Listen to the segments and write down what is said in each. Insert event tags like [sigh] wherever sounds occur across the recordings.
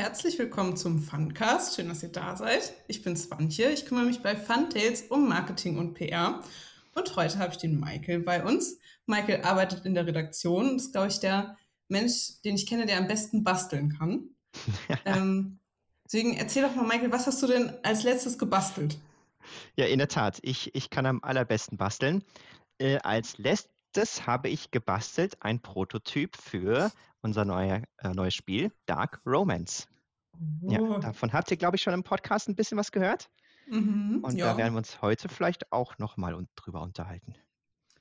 Herzlich willkommen zum Funcast. Schön, dass ihr da seid. Ich bin Swantje. Ich kümmere mich bei Funtails um Marketing und PR. Und heute habe ich den Michael bei uns. Michael arbeitet in der Redaktion. Das ist, glaube ich, der Mensch, den ich kenne, der am besten basteln kann. [laughs] ähm, deswegen erzähl doch mal, Michael, was hast du denn als letztes gebastelt? Ja, in der Tat. Ich, ich kann am allerbesten basteln. Äh, als letztes habe ich gebastelt ein Prototyp für unser neue, äh, neues Spiel, Dark Romance. Oh. Ja, davon habt ihr, glaube ich, schon im Podcast ein bisschen was gehört. Mhm, Und ja. da werden wir uns heute vielleicht auch nochmal drüber unterhalten.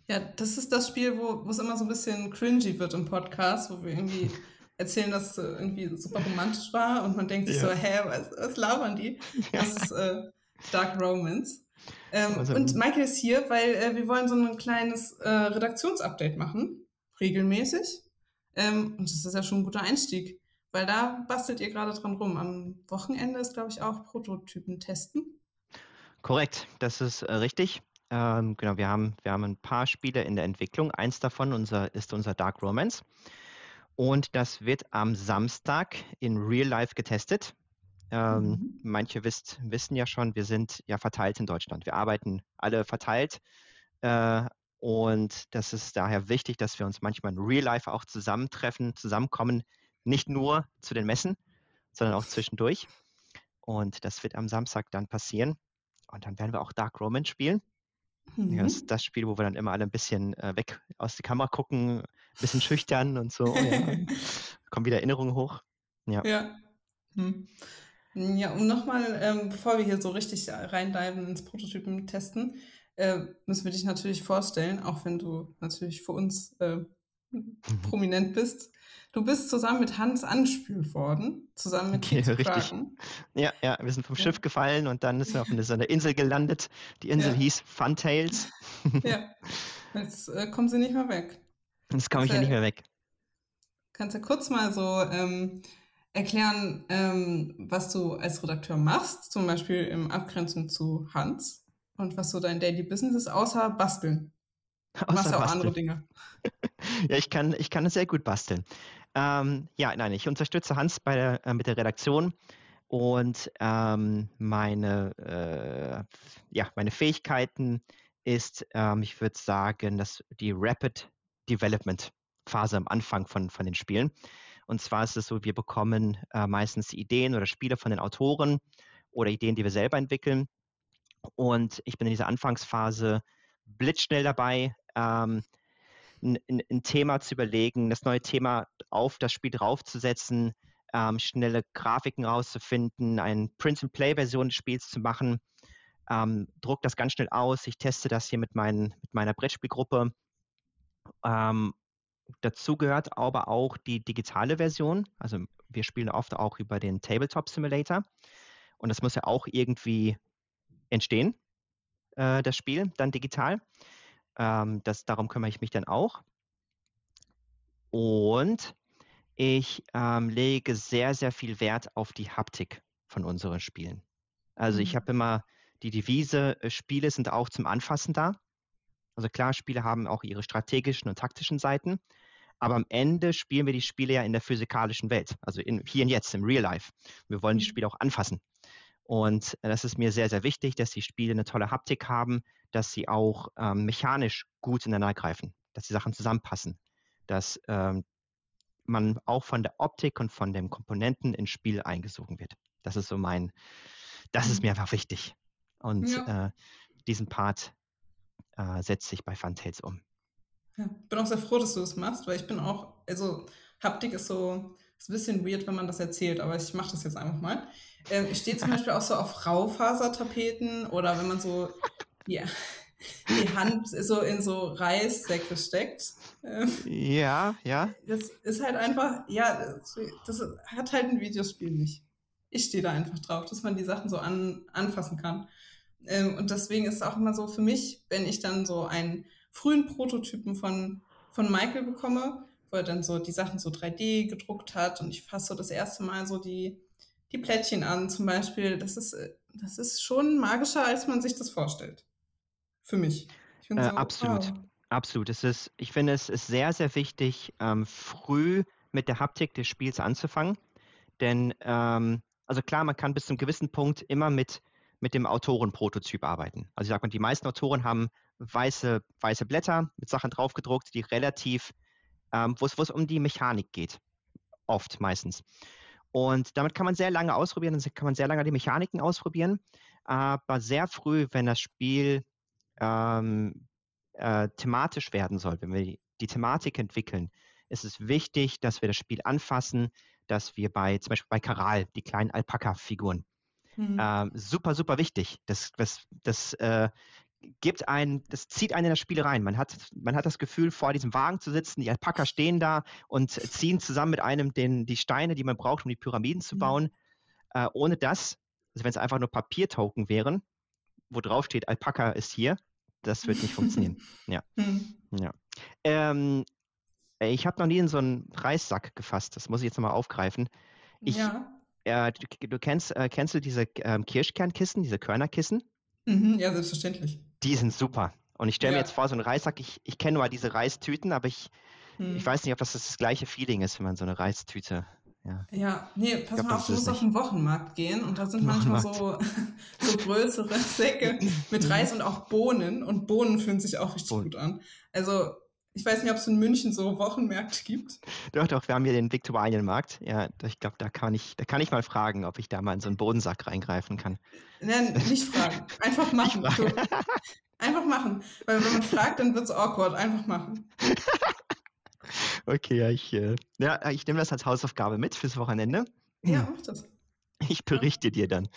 Ja, das ist das Spiel, wo es immer so ein bisschen cringy wird im Podcast, wo wir irgendwie [laughs] erzählen, dass es irgendwie super romantisch war und man denkt sich so, hä, was, was labern die? Ja. [laughs] Das ist äh, Dark Romance. Ähm, also, und Michael ist hier, weil äh, wir wollen so ein kleines äh, Redaktionsupdate machen, regelmäßig. Ähm, und das ist ja schon ein guter Einstieg, weil da bastelt ihr gerade dran rum. Am Wochenende ist, glaube ich, auch Prototypen testen. Korrekt, das ist äh, richtig. Ähm, genau, wir haben, wir haben ein paar Spiele in der Entwicklung. Eins davon unser, ist unser Dark Romance. Und das wird am Samstag in Real Life getestet. Ähm, mhm. Manche wisst, wissen ja schon, wir sind ja verteilt in Deutschland. Wir arbeiten alle verteilt. Äh, und das ist daher wichtig, dass wir uns manchmal in Real Life auch zusammentreffen, zusammenkommen. Nicht nur zu den Messen, sondern auch zwischendurch. Und das wird am Samstag dann passieren. Und dann werden wir auch Dark Roman spielen. Mhm. Das ist das Spiel, wo wir dann immer alle ein bisschen äh, weg aus der Kamera gucken, ein bisschen schüchtern und so. ja. [laughs] Kommen wieder Erinnerungen hoch. Ja. Ja, hm. ja um nochmal, ähm, bevor wir hier so richtig reindiven ins Prototypen testen, äh, müssen wir dich natürlich vorstellen, auch wenn du natürlich für uns äh. [laughs] prominent bist. Du bist zusammen mit Hans angespült worden, zusammen mit okay, Richtig. Ja, ja, wir sind vom ja. Schiff gefallen und dann sind wir auf einer Insel gelandet. Die Insel ja. hieß Funtails. [laughs] ja, jetzt äh, kommen sie nicht mehr weg. Jetzt komme ich ja nicht mehr weg. Kannst du kurz mal so ähm, erklären, ähm, was du als Redakteur machst, zum Beispiel im Abgrenzung zu Hans und was so dein Daily Business ist, außer basteln? Außer machst auch basteln. andere Dinge. Ja, ich kann, ich kann sehr gut basteln. Ähm, ja, nein, ich unterstütze Hans bei der, äh, mit der Redaktion und ähm, meine, äh, ja, meine Fähigkeiten ist, ähm, ich würde sagen, dass die Rapid Development Phase am Anfang von, von den Spielen. Und zwar ist es so, wir bekommen äh, meistens Ideen oder Spiele von den Autoren oder Ideen, die wir selber entwickeln. Und ich bin in dieser Anfangsphase blitzschnell dabei, ähm, ein, ein, Thema zu überlegen, das neue Thema auf das Spiel draufzusetzen, ähm, schnelle Grafiken rauszufinden, eine Print-and-Play-Version des Spiels zu machen, ähm, druck das ganz schnell aus. Ich teste das hier mit, mein, mit meiner Brettspielgruppe. Ähm, dazu gehört aber auch die digitale Version. Also wir spielen oft auch über den Tabletop Simulator. Und das muss ja auch irgendwie entstehen, äh, das Spiel, dann digital. Ähm, das, darum kümmere ich mich dann auch. Und ich ähm, lege sehr, sehr viel Wert auf die Haptik von unseren Spielen. Also mhm. ich habe immer die Devise, äh, Spiele sind auch zum Anfassen da. Also klar, Spiele haben auch ihre strategischen und taktischen Seiten, aber am Ende spielen wir die Spiele ja in der physikalischen Welt, also in, hier und jetzt, im Real Life. Wir wollen die mhm. Spiele auch anfassen. Und das ist mir sehr, sehr wichtig, dass die Spiele eine tolle Haptik haben, dass sie auch ähm, mechanisch gut ineinander greifen, dass die Sachen zusammenpassen, dass ähm, man auch von der Optik und von den Komponenten ins Spiel eingesogen wird. Das ist so mein, das ist mhm. mir einfach wichtig. Und ja. äh, diesen Part äh, setzt sich bei Funtails um. Ja, bin auch sehr froh, dass du das machst, weil ich bin auch, also Haptik ist so, ist ein bisschen weird, wenn man das erzählt, aber ich mache das jetzt einfach mal. Ähm, ich stehe zum [laughs] Beispiel auch so auf Raufasertapeten oder wenn man so ja, [laughs] die Hand so in so Reissäcke steckt. Ähm, ja, ja. Das ist halt einfach, ja, das hat halt ein Videospiel nicht. Ich stehe da einfach drauf, dass man die Sachen so an, anfassen kann. Ähm, und deswegen ist es auch immer so für mich, wenn ich dann so einen frühen Prototypen von, von Michael bekomme, wo er dann so die Sachen so 3D gedruckt hat und ich fasse so das erste Mal so die, die Plättchen an zum Beispiel. Das ist, das ist schon magischer, als man sich das vorstellt. Für mich. Äh, so, absolut. Wow. Absolut. Es ist, ich finde, es ist sehr, sehr wichtig, ähm, früh mit der Haptik des Spiels anzufangen. Denn, ähm, also klar, man kann bis zu einem gewissen Punkt immer mit, mit dem Autorenprototyp arbeiten. Also ich sag mal, die meisten Autoren haben weiße, weiße Blätter mit Sachen draufgedruckt, die relativ, ähm, wo es um die Mechanik geht. Oft meistens. Und damit kann man sehr lange ausprobieren, dann kann man sehr lange die Mechaniken ausprobieren. Aber sehr früh, wenn das Spiel ähm, äh, thematisch werden soll, wenn wir die, die Thematik entwickeln, ist es wichtig, dass wir das Spiel anfassen, dass wir bei, zum Beispiel bei Karal, die kleinen Alpaka-Figuren, mhm. ähm, super, super wichtig. Das, das, das äh, gibt ein, das zieht einen in das Spiel rein. Man hat, man hat das Gefühl, vor diesem Wagen zu sitzen, die Alpaka stehen da und ziehen zusammen mit einem den, die Steine, die man braucht, um die Pyramiden zu mhm. bauen. Äh, ohne das, also wenn es einfach nur Papiertoken wären, wo drauf steht, Alpaka ist hier, das wird nicht funktionieren. [laughs] Ja. Mhm. ja. Ähm, ich habe noch nie in so einen Reissack gefasst. Das muss ich jetzt nochmal aufgreifen. Ich, ja. Äh, du, du, kennst, äh, kennst du diese ähm, Kirschkernkissen, diese Körnerkissen? Mhm, ja, selbstverständlich. Die sind super. Und ich stelle ja. mir jetzt vor, so einen Reissack, ich, ich kenne nur diese Reistüten, aber ich, hm. ich weiß nicht, ob das das gleiche Feeling ist, wenn man so eine Reistüte. Ja, ja nee, pass glaub, mal auf, du musst auf den Wochenmarkt gehen und da sind manchmal so, [laughs] so größere Säcke mit mhm. Reis und auch Bohnen und Bohnen fühlen sich auch richtig Bohnen. gut an. Also ich weiß nicht, ob es in München so Wochenmärkte gibt. Doch, doch, wir haben hier den Viktualienmarkt. Ja, ich glaube, da kann ich, da kann ich mal fragen, ob ich da mal in so einen Bodensack reingreifen kann. Nein, nicht fragen. [laughs] Einfach machen. Einfach machen. Weil wenn man fragt, dann wird es awkward. Einfach machen. [laughs] Okay, ja, ich, äh, ja, ich nehme das als Hausaufgabe mit fürs Wochenende. Ja, mach das. Ich berichte ja. dir dann.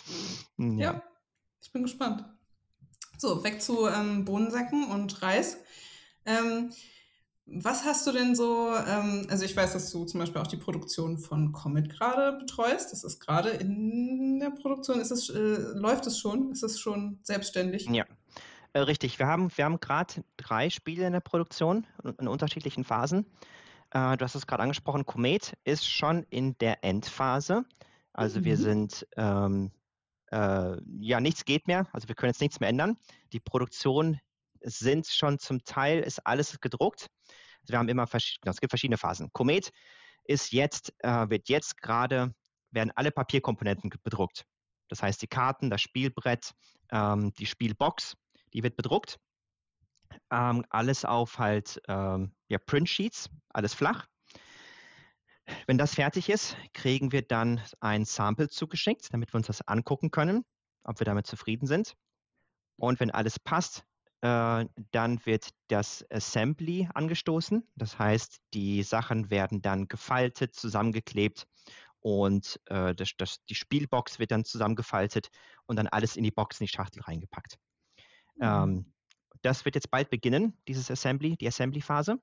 Hm, ja. ja. ich bin gespannt. So, weg zu ähm, Bohnensäcken und Reis. Ähm, was hast du denn so, ähm, also ich weiß, dass du zum Beispiel auch die Produktion von Comet gerade betreust. Das ist gerade in der Produktion. Ist es, äh, läuft es schon? Ist es schon selbstständig? Ja, äh, richtig. Wir haben, wir haben gerade drei Spiele in der Produktion in unterschiedlichen Phasen. Äh, du hast es gerade angesprochen, Comet ist schon in der Endphase. Also mhm. wir sind, ähm, äh, ja, nichts geht mehr. Also wir können jetzt nichts mehr ändern. Die Produktion sind schon zum Teil, ist alles gedruckt. Also wir haben immer, genau, es gibt verschiedene Phasen. Komet ist jetzt, äh, wird jetzt gerade, werden alle Papierkomponenten bedruckt. Das heißt, die Karten, das Spielbrett, ähm, die Spielbox, die wird bedruckt. Ähm, alles auf halt ähm, ja, Print-Sheets, alles flach. Wenn das fertig ist, kriegen wir dann ein Sample zugeschickt, damit wir uns das angucken können, ob wir damit zufrieden sind. Und wenn alles passt, äh, dann wird das Assembly angestoßen. Das heißt, die Sachen werden dann gefaltet, zusammengeklebt und äh, das, das, die Spielbox wird dann zusammengefaltet und dann alles in die Box, in die Schachtel reingepackt. Mhm. Ähm, das wird jetzt bald beginnen, dieses Assembly, die Assembly-Phase.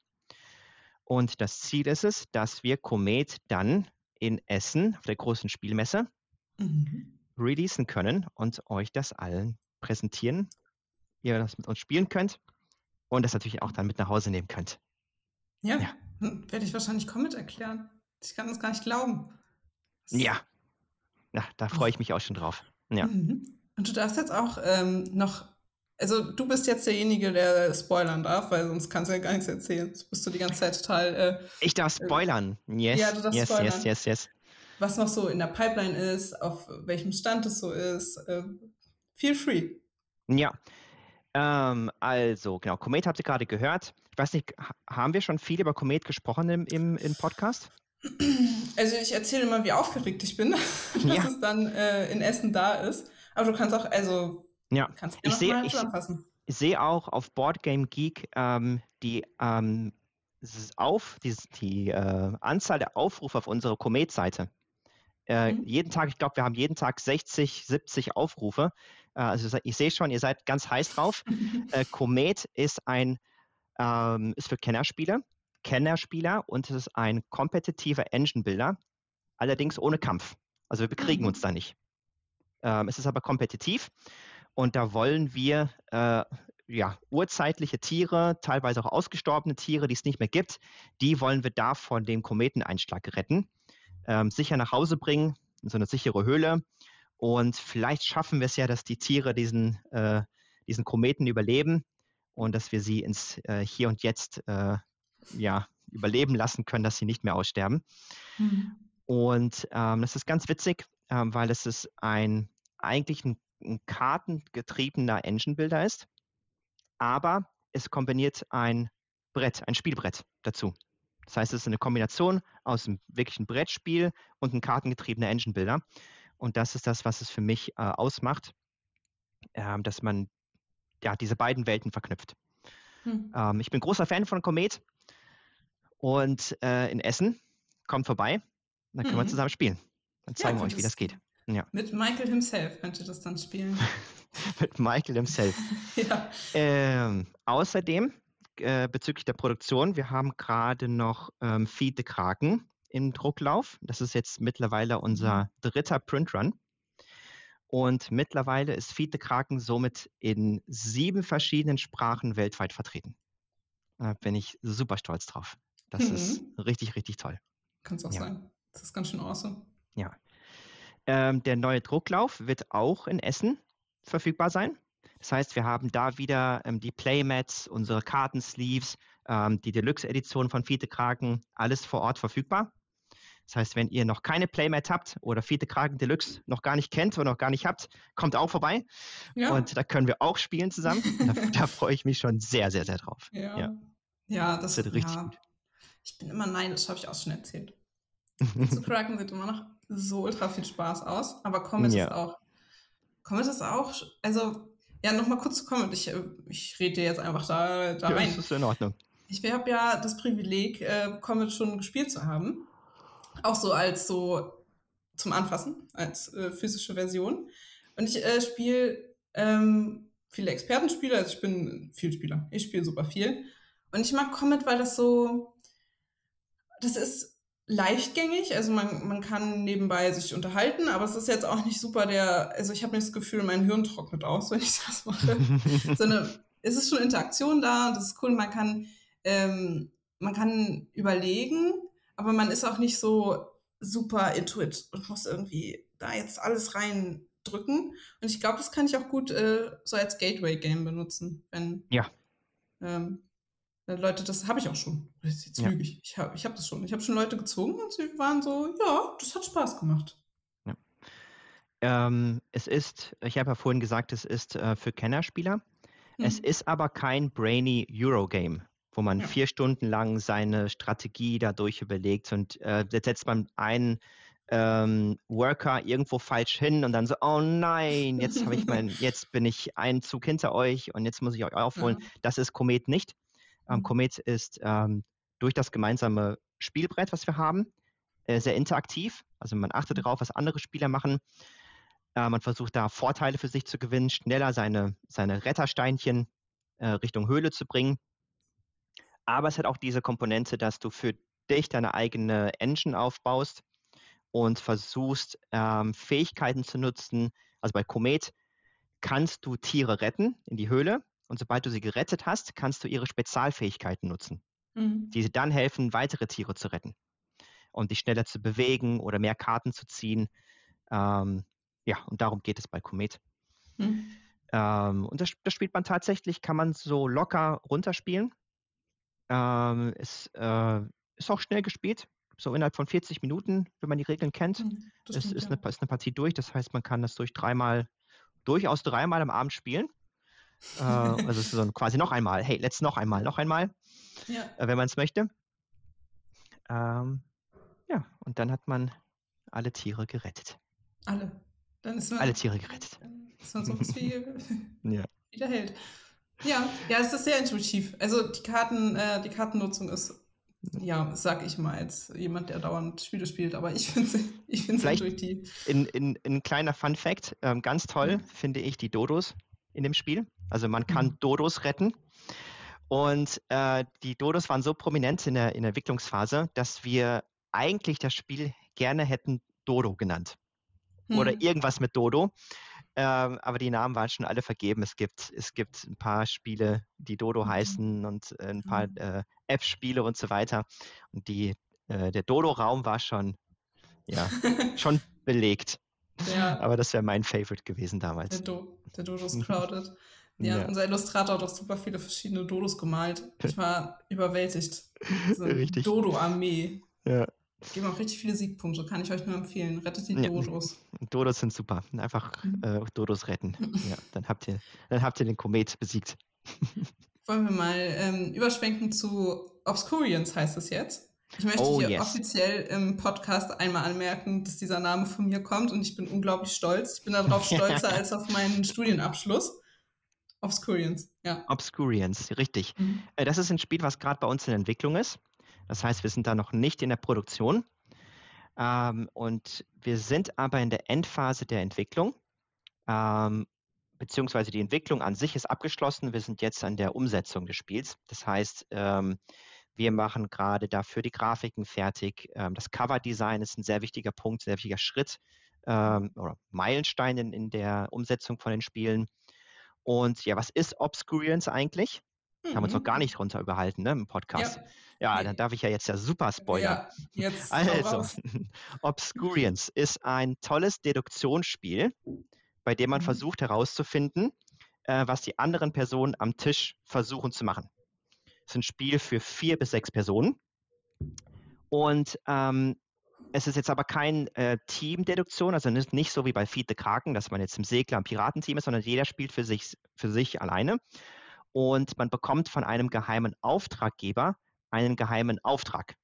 Und das Ziel ist es, dass wir Komet dann in Essen auf der großen Spielmesse mhm. releasen können und euch das allen präsentieren ihr das mit uns spielen könnt und das natürlich auch dann mit nach Hause nehmen könnt. Ja, ja. Hm, werde ich wahrscheinlich Comet erklären. Ich kann das gar nicht glauben. Ja. Ja, da freue ich mich auch schon drauf. Ja. Mhm. Und du darfst jetzt auch ähm, noch, also du bist jetzt derjenige, der spoilern darf, weil sonst kannst du ja gar nichts erzählen. Sonst bist du die ganze Zeit total. Äh, ich darf spoilern. Yes. Ja, du darfst yes, spoilern. Yes, yes, yes. Was noch so in der Pipeline ist, auf welchem Stand es so ist. Äh, feel free. Ja, ähm, also, genau, Komet habt ihr gerade gehört. Ich weiß nicht, haben wir schon viel über Komet gesprochen im, im, im Podcast? Also ich erzähle immer, wie aufgeregt ich bin, [laughs] dass ja. es dann äh, in Essen da ist. Aber du kannst auch, also ja. kannst ich sehe ich, ich sehe auch auf Boardgame Geek ähm, die ähm, auf die, die äh, Anzahl der Aufrufe auf unsere Komet-Seite. Äh, mhm. Jeden Tag, ich glaube, wir haben jeden Tag 60, 70 Aufrufe. Äh, also ich sehe schon, ihr seid ganz heiß drauf. [laughs] äh, Komet ist ein ähm, ist für Kennerspieler, Kennerspieler und es ist ein kompetitiver Engine-Builder, allerdings ohne Kampf. Also wir bekriegen mhm. uns da nicht. Ähm, es ist aber kompetitiv und da wollen wir äh, ja, urzeitliche Tiere, teilweise auch ausgestorbene Tiere, die es nicht mehr gibt, die wollen wir da von dem Kometeneinschlag retten, ähm, sicher nach Hause bringen, in so eine sichere Höhle und vielleicht schaffen wir es ja, dass die Tiere diesen, äh, diesen Kometen überleben und dass wir sie ins äh, Hier und Jetzt äh, ja, überleben lassen können, dass sie nicht mehr aussterben. Mhm. Und ähm, das ist ganz witzig, ähm, weil es ist ein eigentlich ein, ein kartengetriebener Engine-Builder ist, aber es kombiniert ein Brett, ein Spielbrett dazu. Das heißt, es ist eine Kombination aus einem wirklichen Brettspiel und einem kartengetriebener Engine-Builder. Und das ist das, was es für mich äh, ausmacht, äh, dass man ja diese beiden Welten verknüpft. Hm. Ähm, ich bin großer Fan von Komet und äh, in Essen kommt vorbei, dann können mhm. wir zusammen spielen. Dann zeigen ja, wir euch, wie das geht. Ja. Mit Michael himself könnt ihr das dann spielen. [laughs] mit Michael himself. [laughs] ja. Ähm, außerdem äh, bezüglich der Produktion, wir haben gerade noch ähm, Feed the Kraken im Drucklauf. Das ist jetzt mittlerweile unser mhm. dritter Printrun. Und mittlerweile ist Feed the Kraken somit in sieben verschiedenen Sprachen weltweit vertreten. Da bin ich super stolz drauf. Das mhm. ist richtig, richtig toll. Kann es auch ja. sein. Das ist ganz schön awesome. Ja. Ähm, der neue Drucklauf wird auch in Essen verfügbar sein. Das heißt, wir haben da wieder ähm, die Playmats, unsere Kartensleeves, ähm, die Deluxe-Edition von Fiete Kraken, alles vor Ort verfügbar. Das heißt, wenn ihr noch keine Playmat habt oder Fiete Kraken Deluxe noch gar nicht kennt oder noch gar nicht habt, kommt auch vorbei. Ja. Und da können wir auch spielen zusammen. [laughs] da, da freue ich mich schon sehr, sehr, sehr drauf. Ja, ja. ja das, das wird richtig ja. gut. Ich bin immer nein, das habe ich auch schon erzählt. [laughs] Zu Kraken sieht immer noch so ultra viel Spaß aus, aber Comet ja. ist auch. Comet ist auch, also ja, nochmal kurz zu kommen. Ich, ich rede dir jetzt einfach da, da ja, rein. Das ist in Ordnung. Ich habe ja das Privileg, äh, Comet schon gespielt zu haben. Auch so als so zum Anfassen, als äh, physische Version. Und ich äh, spiele ähm, viele Expertenspiele, also ich bin Vielspieler. Ich spiele super viel. Und ich mag Comet, weil das so, das ist leichtgängig, also man, man kann nebenbei sich unterhalten, aber es ist jetzt auch nicht super der, also ich habe nicht das Gefühl, mein Hirn trocknet aus, [laughs] wenn ich das mache, [laughs] sondern es ist schon Interaktion da und das ist cool, man kann, ähm, man kann überlegen, aber man ist auch nicht so super intuit und muss irgendwie da jetzt alles reindrücken. Und ich glaube, das kann ich auch gut äh, so als Gateway-Game benutzen, wenn ja. Ähm, äh, Leute, das habe ich auch schon. Jetzt ja. lüge ich. Ich habe ich hab das schon. Ich habe schon Leute gezogen und sie waren so, ja, das hat Spaß gemacht. Ja. Ähm, es ist, ich habe ja vorhin gesagt, es ist äh, für Kennerspieler. Mhm. Es ist aber kein brainy Eurogame, wo man ja. vier Stunden lang seine Strategie dadurch überlegt und äh, jetzt setzt man einen ähm, Worker irgendwo falsch hin und dann so, oh nein, jetzt habe ich mein, [laughs] jetzt bin ich einen Zug hinter euch und jetzt muss ich euch aufholen. Ja. Das ist Komet nicht. Ähm, mhm. Comet ist ähm, durch das gemeinsame Spielbrett, was wir haben, äh, sehr interaktiv. Also man achtet mhm. darauf, was andere Spieler machen. Äh, man versucht da Vorteile für sich zu gewinnen, schneller seine, seine Rettersteinchen äh, Richtung Höhle zu bringen. Aber es hat auch diese Komponente, dass du für dich deine eigene Engine aufbaust und versuchst, ähm, Fähigkeiten zu nutzen. Also bei Komet kannst du Tiere retten in die Höhle und sobald du sie gerettet hast, kannst du ihre Spezialfähigkeiten nutzen, mhm. die dann helfen, weitere Tiere zu retten und dich schneller zu bewegen oder mehr Karten zu ziehen. Ähm, ja, und darum geht es bei Komet. Mhm. Ähm, und das, das, spielt man tatsächlich, kann man so locker runterspielen. Ähm, es äh, ist auch schnell gespielt, so innerhalb von 40 Minuten, wenn man die Regeln kennt. Mhm, es ist, ja. eine, ist eine Partie durch, das heißt, man kann das durch dreimal, durchaus dreimal am Abend spielen. Äh, also so quasi noch einmal. Hey, let's noch einmal, noch einmal, ja. äh, wenn man es möchte. Ähm, ja, und dann hat man alle Tiere gerettet. Alle. Dann ist man, alle Tiere gerettet. Dann ist man so was wie [laughs] ja. wieder Held. Ja, ja, es ist sehr intuitiv. Also die Karten, äh, die Kartennutzung ist, ja, sag ich mal, als jemand, der dauernd Spiele spielt, aber ich finde es ich find's intuitiv. In, in, in ein kleiner Fun Fact, ähm, ganz toll mhm. finde ich die Dodos in dem Spiel. Also man kann mhm. Dodos retten. Und äh, die Dodos waren so prominent in der, in der Entwicklungsphase, dass wir eigentlich das Spiel gerne hätten Dodo genannt. Mhm. Oder irgendwas mit Dodo. Ähm, aber die Namen waren schon alle vergeben. Es gibt, es gibt ein paar Spiele, die Dodo mhm. heißen und äh, ein paar mhm. äh, App-Spiele und so weiter. Und die, äh, der Dodo-Raum war schon, ja, [laughs] schon belegt. Ja. Aber das wäre mein Favorite gewesen damals. Der, Do der Dodos Crowded. Ja, ja, unser Illustrator hat auch super viele verschiedene Dodos gemalt. Ich war [laughs] überwältigt. So Richtig. Dodo-Armee. Ja. Geben auch richtig viele Siegpunkte, kann ich euch nur empfehlen. Rettet die Dodos. Ja, Dodos sind super. Einfach mhm. äh, Dodos retten. [laughs] ja, dann habt ihr, dann habt ihr den Komet besiegt. [laughs] Wollen wir mal ähm, überschwenken zu Obscurians, heißt es jetzt. Ich möchte oh, hier yes. offiziell im Podcast einmal anmerken, dass dieser Name von mir kommt und ich bin unglaublich stolz. Ich bin darauf stolzer als auf meinen Studienabschluss. Obscurians, ja. Obscurians, richtig. Mhm. Äh, das ist ein Spiel, was gerade bei uns in Entwicklung ist. Das heißt, wir sind da noch nicht in der Produktion. Ähm, und wir sind aber in der Endphase der Entwicklung. Ähm, beziehungsweise die Entwicklung an sich ist abgeschlossen. Wir sind jetzt an der Umsetzung des Spiels. Das heißt, ähm, wir machen gerade dafür die Grafiken fertig. Ähm, das Cover-Design ist ein sehr wichtiger Punkt, sehr wichtiger Schritt ähm, oder Meilenstein in, in, der Umsetzung von den Spielen. Und ja, was ist Obscurience eigentlich? Mhm. Haben wir uns noch gar mhm. nicht drunter überhalten ne, im Podcast. Ja. ja, dann darf ich ja jetzt ja super spoilern. Ja, [laughs] also, [laughs] [laughs] Obscurience ist ein tolles Deduktionsspiel, bei dem man mhm. versucht herauszufinden, äh, was die anderen Personen am Tisch versuchen zu machen ist ein Spiel für vier bis sechs Personen. Und ähm, es ist jetzt aber kein äh, Team-Deduktion, also nicht, nicht, so wie bei Feed the Kraken, dass man jetzt im Segler ein Piratenteam ist, sondern jeder spielt für sich, für sich alleine. Und man bekommt von einem geheimen Auftraggeber einen geheimen Auftrag,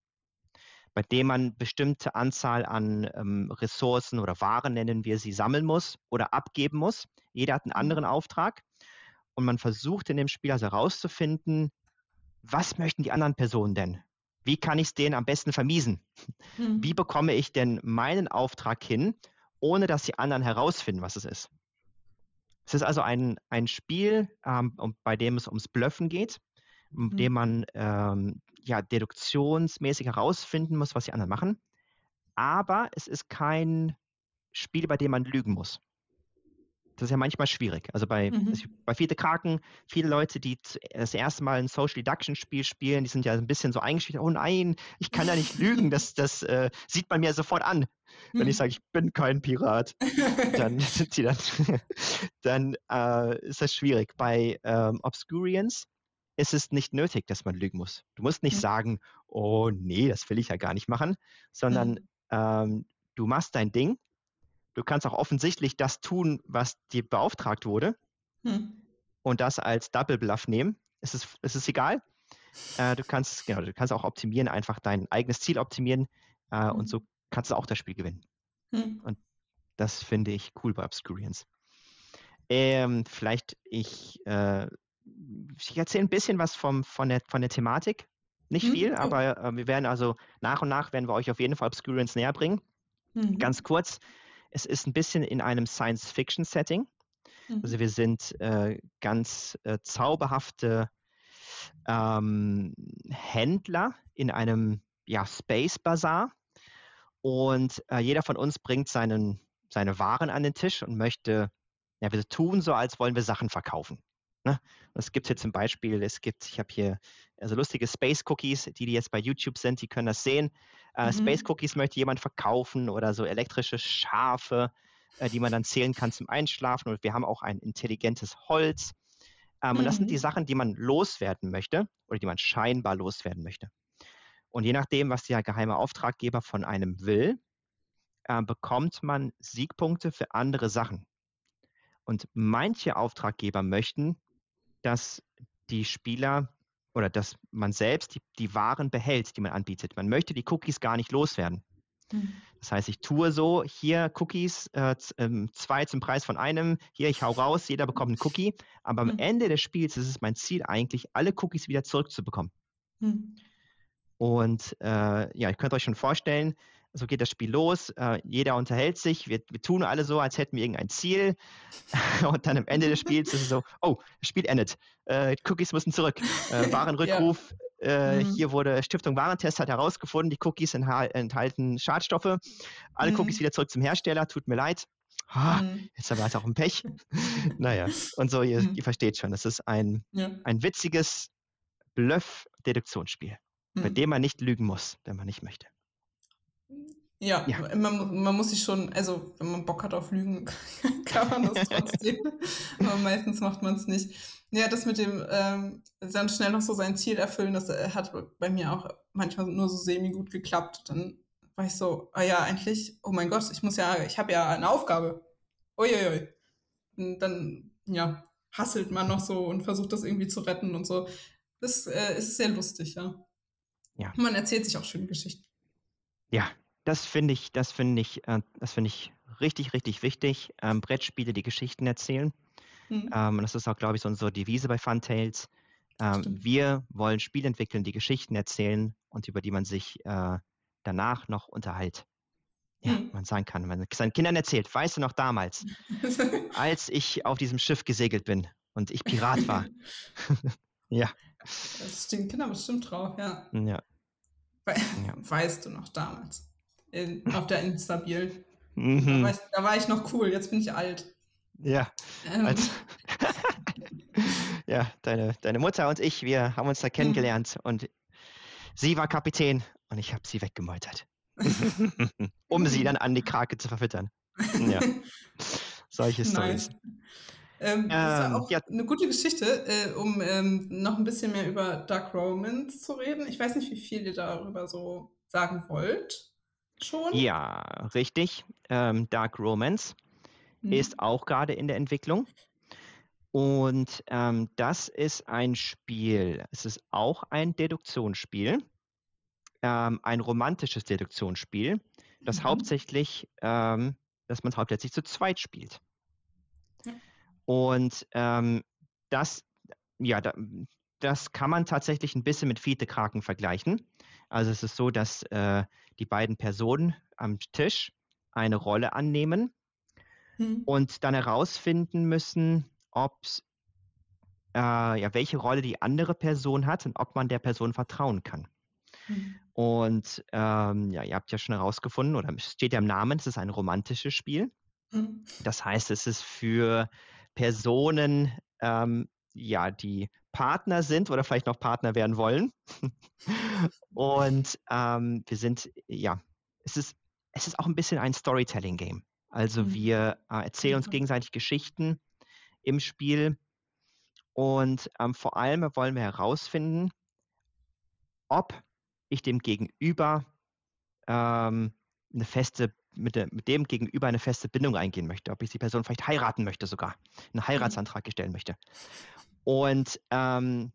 bei dem man bestimmte Anzahl an ähm, Ressourcen oder Waren, nennen wir sie, sammeln muss oder abgeben muss. Jeder hat einen mhm. anderen Auftrag. Und man versucht in dem Spiel also herauszufinden, was möchten die anderen Personen denn? Wie kann ich es denen am besten vermiesen? Mhm. Wie bekomme ich denn meinen Auftrag hin, ohne dass die anderen herausfinden, was es ist? Es ist also ein, ein Spiel, ähm, bei dem es ums Blöffen geht, in dem man ähm, ja, deduktionsmäßig herausfinden muss, was die anderen machen. Aber es ist kein Spiel, bei dem man lügen muss das ist ja manchmal schwierig. Also bei, mhm. bei Vierte Kraken, viele Leute, die das erste Mal ein Social Deduction Spiel spielen, die sind ja ein bisschen so eingeschrieben, oh nein, ich kann ja nicht lügen, das, das äh, sieht man mir sofort an. Mhm. Wenn ich mhm. sage, ich bin kein Pirat, dann [laughs] sind sie dann, [laughs] dann äh, ist das schwierig. Bei ähm, Obscurians ist es nicht nötig, dass man lügen muss. Du musst nicht mhm. sagen, oh nee, das will ich ja gar nicht machen, sondern mhm. ähm, du machst dein Ding Du kannst auch offensichtlich das tun, was dir beauftragt wurde hm. und das als Double Bluff nehmen. Es ist, es ist egal. Äh, du kannst, genau, du kannst auch optimieren, einfach dein eigenes Ziel optimieren äh, hm. und so kannst du auch das Spiel gewinnen. Hm. Und das finde ich cool bei Obscurians. Ähm, vielleicht ich, äh, ich erzähle ein bisschen was vom, von, der, von der Thematik. Nicht hm, viel, oh. aber äh, wir werden also nach und nach werden wir euch auf jeden Fall Obscurians näher bringen. Mhm. Ganz kurz, es ist ein bisschen in einem Science-Fiction-Setting. Mhm. Also wir sind äh, ganz äh, zauberhafte ähm, Händler in einem ja, Space Bazaar. Und äh, jeder von uns bringt seinen, seine Waren an den Tisch und möchte, ja, wir tun so, als wollen wir Sachen verkaufen. Ne? Es gibt hier zum Beispiel, es gibt, ich habe hier also lustige Space Cookies, die, die jetzt bei YouTube sind, die können das sehen. Äh, mhm. Space Cookies möchte jemand verkaufen oder so elektrische Schafe, äh, die man dann zählen kann zum Einschlafen. Und wir haben auch ein intelligentes Holz. Ähm, mhm. Und das sind die mhm. Sachen, die man loswerden möchte oder die man scheinbar loswerden möchte. Und je nachdem, was der geheime Auftraggeber von einem will, äh, bekommt man Siegpunkte für andere Sachen. Und manche Auftraggeber möchten, dass die Spieler oder dass man selbst die, die Waren behält, die man anbietet. Man möchte die Cookies gar nicht loswerden. Mhm. Das heißt, ich tue so, hier Cookies, äh, ähm, zwei zum Preis von einem, hier ich hau raus, jeder bekommt einen Cookie. Aber am mhm. Ende des Spiels ist es mein Ziel eigentlich, alle Cookies wieder zurückzubekommen. Mhm. Und äh, ja, ihr könnt euch schon vorstellen, so geht das Spiel los. Äh, jeder unterhält sich. Wir, wir, tun alle so, als hätten wir irgendein Ziel. [laughs] Und dann am Ende des Spiels ist es so, oh, das Spiel endet. Äh, Cookies müssen zurück. Äh, [laughs] Warenrückruf. Ja. Äh, mhm. Hier wurde Stiftung Warentest hat herausgefunden, die Cookies enthalten Schadstoffe. Alle mhm. Cookies wieder zurück zum Hersteller. Tut mir leid. Ah, mhm. Jetzt aber ist auch ein Pech. [laughs] naja, und so, ihr, mhm. ihr, versteht schon, das ist ein, ja. ein witziges Bluff-Deduktionsspiel, bei mhm. dem man nicht lügen muss, wenn man nicht möchte. Ja, ja. Man, man, muss sich schon, also wenn man Bock hat auf Lügen, [laughs] kann man das trotzdem. [laughs] Aber meistens macht man es nicht. Ja, das mit dem ähm, dann schnell noch so sein Ziel erfüllen, das äh, hat bei mir auch manchmal nur so semi gut geklappt. Dann war ich so, ah ja, eigentlich, oh mein Gott, ich muss ja, ich habe ja eine Aufgabe. Uiuiui. Und dann, ja, hasselt man noch so und versucht das irgendwie zu retten und so. Das äh, ist sehr lustig, ja. Ja. Man erzählt sich auch schöne Geschichten. Ja, das finde ich, das finde ich, äh, das finde ich richtig, richtig wichtig. Ähm, Brettspiele, die Geschichten erzählen. Mhm. Ähm, das ist auch, glaube ich, so unsere Devise bei Funtails. Ähm, wir wollen Spiele entwickeln, die Geschichten erzählen und über die man sich äh, danach noch unterhält. Ja, mhm. man sagen kann, wenn man seinen Kindern erzählt, weißt du noch damals, [laughs] als ich auf diesem Schiff gesegelt bin und ich Pirat war. [laughs] ja. Das stehen Kinder bestimmt drauf, ja. Ja. We ja. [laughs] Weißt du noch damals? In, auf der Instabil. Mhm. Da, war ich, da, war ich, noch cool, jetzt bin ich alt. Ja. Ähm. Als, [laughs] ja, deine, deine Mutter und ich, wir haben uns da mhm. kennengelernt mhm. und sie war Kapitän und ich habe sie weggemeutert. [laughs] um sie dann an die Krake zu verfüttern. Ja. [laughs] Solche Stories. Ähm, das ist ähm, auch ja. eine gute Geschichte, äh, um ähm, noch ein bisschen mehr über Dark Romans zu reden. Ich weiß nicht, wie viel ihr darüber so sagen wollt. Schon? Ja, richtig. Ähm, Dark Romance hm. ist auch gerade in der Entwicklung. Und ähm, das ist ein Spiel, es ist auch ein Deduktionsspiel, ähm, ein romantisches Deduktionsspiel, das mhm. hauptsächlich, ähm, dass man hauptsächlich zu zweit spielt. Ja. Und ähm, das, ja, da, das kann man tatsächlich ein bisschen mit Fiete-Kraken vergleichen. Also es ist so, dass äh, die beiden Personen am Tisch eine Rolle annehmen mhm. und dann herausfinden müssen, ob äh, ja, welche Rolle die andere Person hat und ob man der Person vertrauen kann. Mhm. Und ähm, ja, ihr habt ja schon herausgefunden, oder es steht ja im Namen, es ist ein romantisches Spiel. Mhm. Das heißt, es ist für Personen, ähm, ja, die Partner sind oder vielleicht noch Partner werden wollen. [laughs] und ähm, wir sind, ja, es ist, es ist auch ein bisschen ein Storytelling-Game. Also mhm. wir äh, erzählen uns gegenseitig Geschichten im Spiel und ähm, vor allem wollen wir herausfinden, ob ich dem Gegenüber ähm, eine feste, mit, der, mit, dem Gegenüber eine feste Bindung eingehen möchte, ob ich die Person vielleicht heiraten möchte sogar, einen mhm. Heiratsantrag stellen möchte. Und ähm,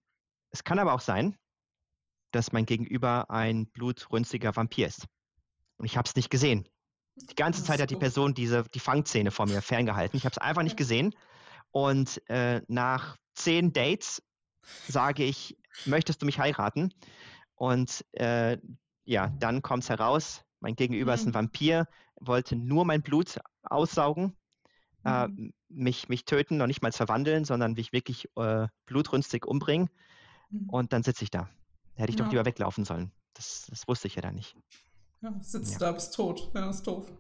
es kann aber auch sein, dass mein Gegenüber ein blutrünstiger Vampir ist. Und ich habe es nicht gesehen. Die ganze Zeit hat die Person diese, die Fangzähne vor mir ferngehalten. Ich habe es einfach nicht gesehen. Und äh, nach zehn Dates sage ich, möchtest du mich heiraten? Und äh, ja, dann kommt es heraus, mein Gegenüber mhm. ist ein. Vampir, wollte nur mein Blut aussaugen, äh, mhm. mich, mich töten, noch nicht mal verwandeln, sondern mich wirklich äh, blutrünstig umbringen. Mhm. Und dann sitze ich da. Hätte ich ja. doch lieber weglaufen sollen. Das, das wusste ich ja dann nicht. Ja, sitzt ja. da, bist tot. Ja, ist doof.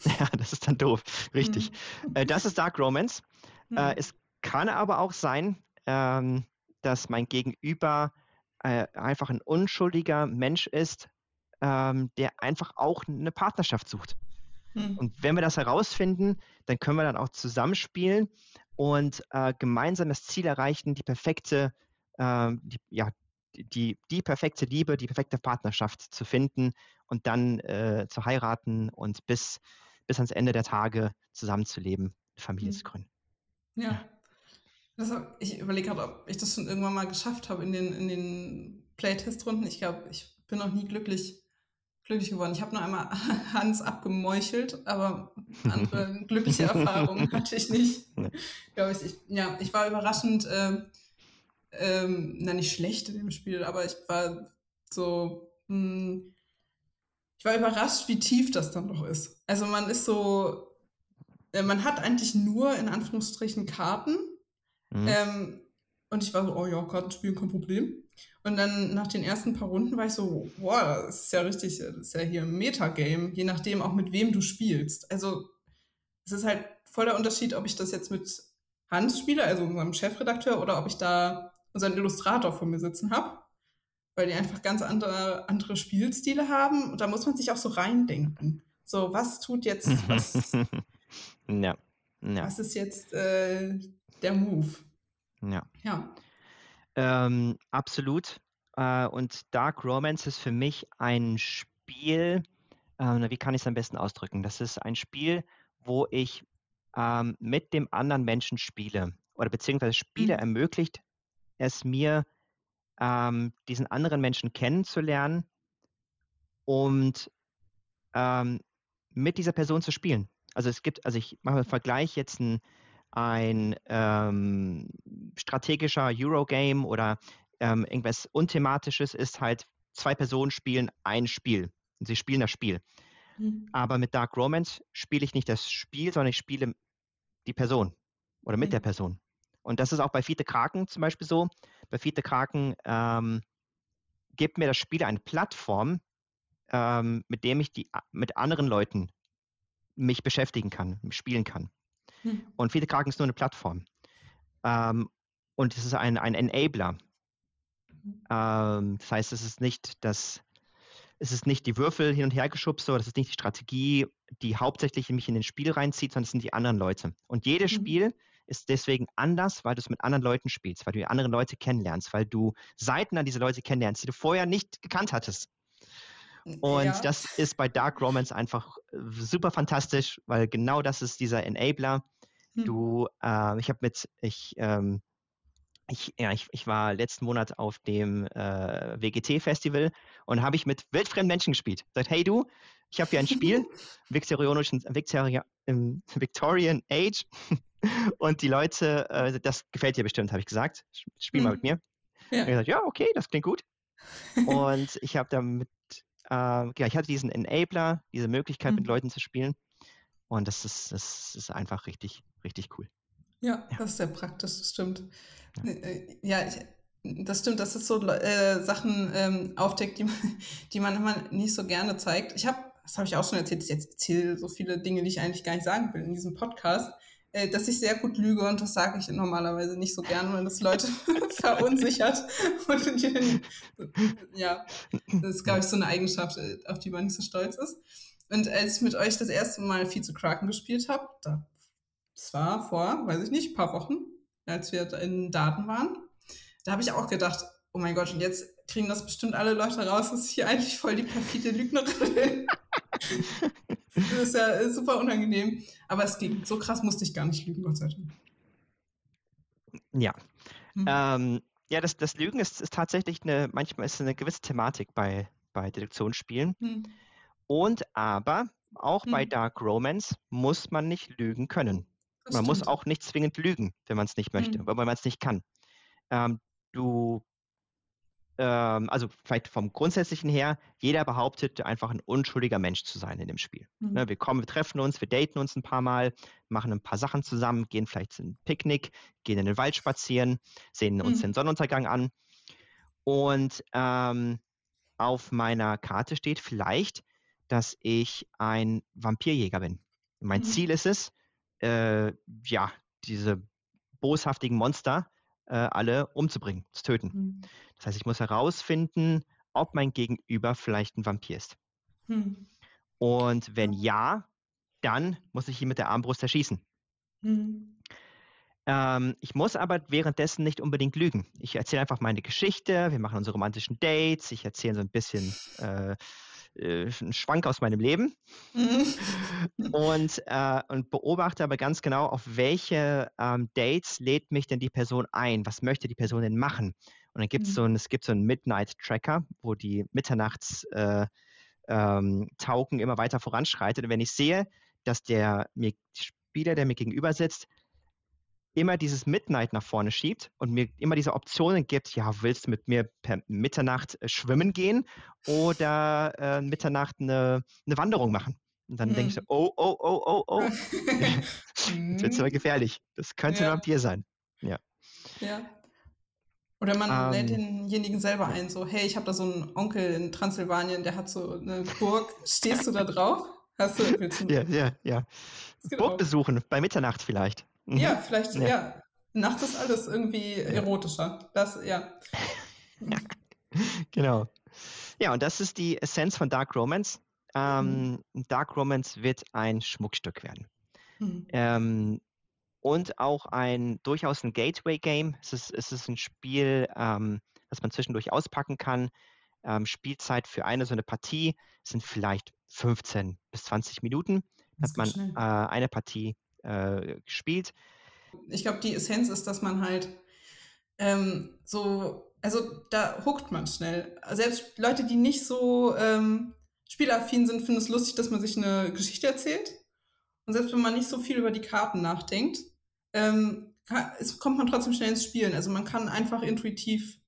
[laughs] Ja, das ist dann doof. Richtig. Mhm. Äh, das ist Dark Romance. Äh, es kann aber auch sein, ähm, dass mein Gegenüber äh, einfach ein unschuldiger Mensch ist, ähm, der einfach auch eine Partnerschaft sucht. Mhm. Und wenn wir das herausfinden, dann können wir dann auch zusammenspielen und äh, gemeinsam das Ziel erreichen, die perfekte, äh, die, ja, die, die perfekte Liebe, die perfekte Partnerschaft zu finden und dann äh, zu heiraten und bis, bis ans Ende der Tage zusammenzuleben, Familie mhm. zu gründen. Ja. Das, ich überlege gerade, ob ich das schon irgendwann mal geschafft habe in den, in den Playtest-Runden. Ich glaube, ich bin noch nie glücklich glücklich geworden. Ich habe nur einmal [laughs] Hans abgemeuchelt, aber [laughs] andere glückliche Erfahrungen [laughs] hatte ich nicht. Glaube ich, ich. Ja, ich war überraschend, äh, ähm, na nicht schlecht in dem Spiel, aber ich war so, mh, hm, ich war überrascht, wie tief das dann doch ist. Also man ist so, äh, man hat eigentlich nur in Anführungsstrichen Karten. Mhm. Ähm, und ich war so, oh ja, Karten spielen, kein Problem. Und dann nach den ersten paar Runden war ich so, wow, das ist ja richtig, das ist ja hier ein Metagame, je nachdem auch mit wem du spielst. Also es ist halt voll der Unterschied, ob ich das jetzt mit Hans spiele, also unserem Chefredakteur, oder ob ich da unseren Illustrator vor mir sitzen habe, weil die einfach ganz andere, andere Spielstile haben. Und da muss man sich auch so reindenken. So, was tut jetzt, was, [laughs] ja. Ja. was ist jetzt äh, der Move? Ja. Ja. Ähm, absolut. Äh, und Dark Romance ist für mich ein Spiel, äh, wie kann ich es am besten ausdrücken? Das ist ein Spiel, wo ich ähm, mit dem anderen Menschen spiele oder beziehungsweise Spiele Mhm. ermöglicht es mir, ähm, diesen anderen Menschen kennenzulernen und ähm, mit dieser Person zu spielen. Also es gibt, also ich mache einen Vergleich jetzt ein, ein ähm, strategischer Eurogame oder ähm, irgendwas Unthematisches ist halt, zwei Personen spielen ein Spiel und sie spielen das Spiel. Mhm. Aber mit Dark Romance spiele ich nicht das Spiel, sondern ich spiele die Person oder mit der Mhm. Person. Und das ist auch bei Fiete Kraken zum Beispiel so. Bei Fiete Kraken ähm, gibt mir das Spiel eine Plattform, ähm, mit dem ich die, mit anderen Leuten mich beschäftigen kann, spielen kann. Mhm. Und Fiete Kraken ist nur eine Plattform. Ähm, und es ist ein, ein Enabler. Mhm. Ähm, das heißt, es ist nicht das, es ist nicht die Würfel hin und her geschubst, so, das ist nicht die Strategie, die hauptsächlich mich in den Spiel reinzieht, sondern es sind die anderen Leute. Und jedes Mhm. Spiel ist deswegen anders, weil du es mit anderen Leuten spielst, weil du die anderen Leute kennenlernst, weil du Seiten an diese Leute kennenlernst, die du vorher nicht gekannt hattest. Und Ja. das ist bei Dark Romance einfach äh, super fantastisch, weil genau das ist dieser Enabler. Hm. Du, äh, ich habe mit, ich, ähm, ich, ja, ich, ich war letzten Monat auf dem äh, WGT-Festival und habe ich mit wildfremden Menschen gespielt. Sagt, hey du, ich habe hier ein Spiel, [laughs] viktorianischen, Victoria, [laughs] Victorian Age. [laughs] Und die Leute, äh, das gefällt dir bestimmt, habe ich gesagt. Spiel mal Hm. mit mir. Ja. Und er gesagt, ja, okay, das klingt gut. Und ich habe damit, äh, ja, ich hatte diesen Enabler, diese Möglichkeit, mit Mhm. Leuten zu spielen. Und das ist, das ist einfach richtig, richtig cool. Ja, Ja. das ist sehr praktisch, das stimmt. Ja. Äh, Ja, ich, das stimmt, dass es so äh, Sachen ähm, aufdeckt, die man, [laughs] die man immer nicht so gerne zeigt. Ich habe, das habe ich auch schon erzählt, ich erzähle so viele Dinge, die ich eigentlich gar nicht sagen will in diesem Podcast, äh, dass ich sehr gut lüge und das sage ich normalerweise nicht so gern, weil das Leute [laughs] verunsichert. [laughs] Und die, ja, das ist, glaube ich, so eine Eigenschaft, äh, auf die man nicht so stolz ist. Und als ich mit euch das erste Mal Vize Kraken gespielt habe, da, das war vor, weiß ich nicht, ein paar Wochen, als wir in Daten waren, da habe ich auch gedacht, oh mein Gott, und jetzt kriegen das bestimmt alle Leute raus, dass ich hier eigentlich voll die perfide Lügnerin bin. [laughs] das ist ja äh, super unangenehm. Aber es ging. So krass musste ich gar nicht lügen, Gott sei Dank. Ja. Hm. Ähm, ja, das, das Lügen ist, ist tatsächlich eine, manchmal ist eine gewisse Thematik bei, bei Deduktionsspielen. Hm. Und aber auch bei Hm. Dark Romance muss man nicht lügen können. Das Man muss stimmt. auch nicht zwingend lügen, wenn man es nicht möchte, Hm. weil man es nicht kann. Ähm, du, ähm, also vielleicht vom Grundsätzlichen her, jeder behauptet einfach ein unschuldiger Mensch zu sein in dem Spiel. Hm. Ne, wir kommen, wir treffen uns, wir daten uns ein paar Mal, machen ein paar Sachen zusammen, gehen vielleicht zu einem Picknick, gehen in den Wald spazieren, sehen uns Hm. den Sonnenuntergang an. Und ähm, auf meiner Karte steht vielleicht, dass ich ein Vampirjäger bin. Mein Mhm. Ziel ist es, äh, ja, diese boshaftigen Monster äh, alle umzubringen, zu töten. Hm. Das heißt, ich muss herausfinden, ob mein Gegenüber vielleicht ein Vampir ist. Hm. Und wenn ja, dann muss ich ihn mit der Armbrust erschießen. Hm. Ähm, ich muss aber währenddessen nicht unbedingt lügen. Ich erzähle einfach meine Geschichte, wir machen unsere romantischen Dates, ich erzähle so ein bisschen äh, äh, [laughs] einen Schwank aus meinem Leben Hm. und, äh, und beobachte aber ganz genau, auf welche ähm, Dates lädt mich denn die Person ein? Was möchte die Person denn machen? Und dann gibt es Hm. so ein, es gibt so einen Midnight-Tracker, wo die Mitternachts äh, ähm, Tauchen immer weiter voranschreitet. Und wenn ich sehe, dass der mir, Spieler, der mir gegenüber sitzt, immer dieses Midnight nach vorne schiebt und mir immer diese Optionen gibt, ja, willst du mit mir per Mitternacht äh, schwimmen gehen oder äh, Mitternacht eine, eine Wanderung machen? Und dann denke ich so, Hm. oh, oh, oh, oh, oh, [laughs] [laughs] jetzt wird aber Hm. gefährlich. Das könnte ein Ja. Vampir sein. Ja. Oder man lädt Ähm, denjenigen selber ja. ein, so, hey, ich habe da so einen Onkel in Transsilvanien, der hat so eine Burg. Stehst du da drauf? Hast du, willst [laughs] du, Ja, ja, ja. das geht Burg auch. besuchen, bei Mitternacht vielleicht. Mhm. Ja, vielleicht, Ja. ja. Nachts ist alles irgendwie Ja. erotischer. Das, [laughs] ja. Genau. Ja, und das ist die Essenz von Dark Romance. Mhm. Ähm, Dark Romance wird ein Schmuckstück werden. Hm. Ähm, und auch ein durchaus ein Gateway-Game. Es ist, es ist ein Spiel, ähm, das man zwischendurch auspacken kann. ähm, Spielzeit für eine so eine Partie sind vielleicht 15 bis 20 Minuten. Hat man äh, eine Partie äh, gespielt. Ich glaube, die Essenz ist, dass man halt ähm, so, also da huckt man schnell. Selbst Leute, die nicht so ähm, spielaffin sind, finden es lustig, dass man sich eine Geschichte erzählt. Und selbst wenn man nicht so viel über die Karten nachdenkt, ähm, kann, es kommt man trotzdem schnell ins Spielen. Also man kann einfach intuitiv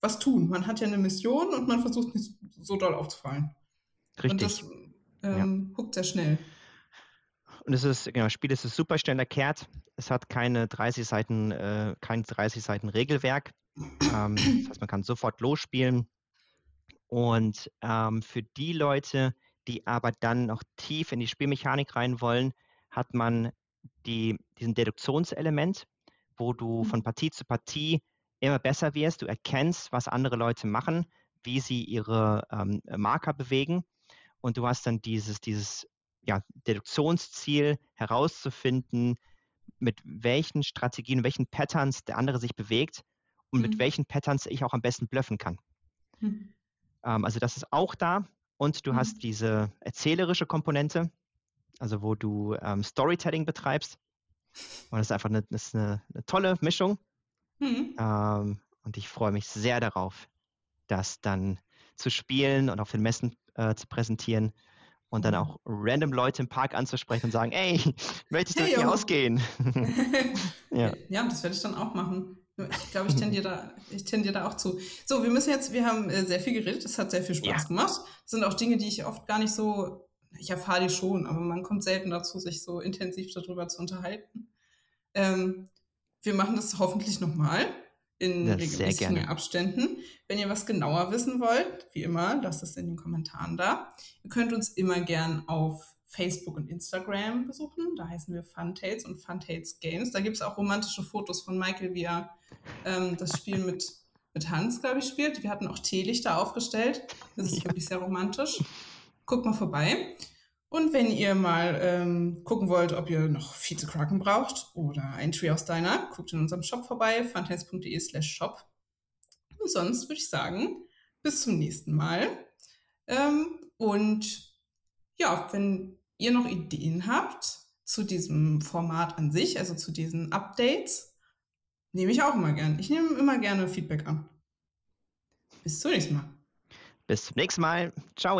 was tun. Man hat ja eine Mission und man versucht nicht so doll aufzufallen. Richtig. Und das ähm, ja. huckt sehr schnell. Und es ist, genau, das Spiel ist super schnell erklärt. Es hat keine 30 Seiten, äh, kein 30 Seiten Regelwerk. Ähm, das heißt, man kann sofort losspielen. Und ähm, für die Leute, die aber dann noch tief in die Spielmechanik rein wollen, hat man die, diesen Deduktionselement, wo du mhm. von Partie zu Partie immer besser wirst. Du erkennst, was andere Leute machen, wie sie ihre ähm, Marker bewegen. Und du hast dann dieses, dieses ja, Deduktionsziel herauszufinden, mit welchen Strategien, welchen Patterns der andere sich bewegt und mhm. mit welchen Patterns ich auch am besten bluffen kann. Mhm. Ähm, also das ist auch da. Und du mhm. hast diese erzählerische Komponente, also wo du ähm, Storytelling betreibst. Und das ist einfach eine, ist eine, eine tolle Mischung. Mhm. Ähm, und ich freue mich sehr darauf, das dann zu spielen und auf den Messen äh, zu präsentieren und dann auch random Leute im Park anzusprechen und sagen, ey, [laughs] möchtest du hey, mit mir ausgehen? [laughs] ja. ja, das werde ich dann auch machen. Ich glaube, ich tendiere da, ich tendiere da auch zu. So, wir müssen jetzt, wir haben äh, sehr viel geredet, es hat sehr viel Spaß ja. gemacht. Das sind auch Dinge, die ich oft gar nicht so, ich erfahre die schon, aber man kommt selten dazu, sich so intensiv darüber zu unterhalten. Ähm, wir machen das hoffentlich nochmal in ja, regelmäßigen Abständen. Wenn ihr was genauer wissen wollt, wie immer, lasst es in den Kommentaren da. Ihr könnt uns immer gern auf Facebook und Instagram besuchen. Da heißen wir Funtails und Funtails Games. Da gibt es auch romantische Fotos von Michael, wie er ähm, das Spiel mit, mit Hans, glaube ich, spielt. Wir hatten auch Teelichter aufgestellt. Das ist wirklich sehr romantisch. Guckt mal vorbei. Und wenn ihr mal ähm, gucken wollt, ob ihr noch Vize-Kraken braucht oder ein Tree aus Diner, guckt in unserem Shop vorbei, funtails.de slash shop. Und sonst würde ich sagen, bis zum nächsten Mal. Ähm, und ja, wenn ihr noch Ideen habt zu diesem Format an sich, also zu diesen Updates, nehme ich auch immer gern. Ich nehme immer gerne Feedback an. Bis zum nächsten Mal. Bis zum nächsten Mal. Ciao.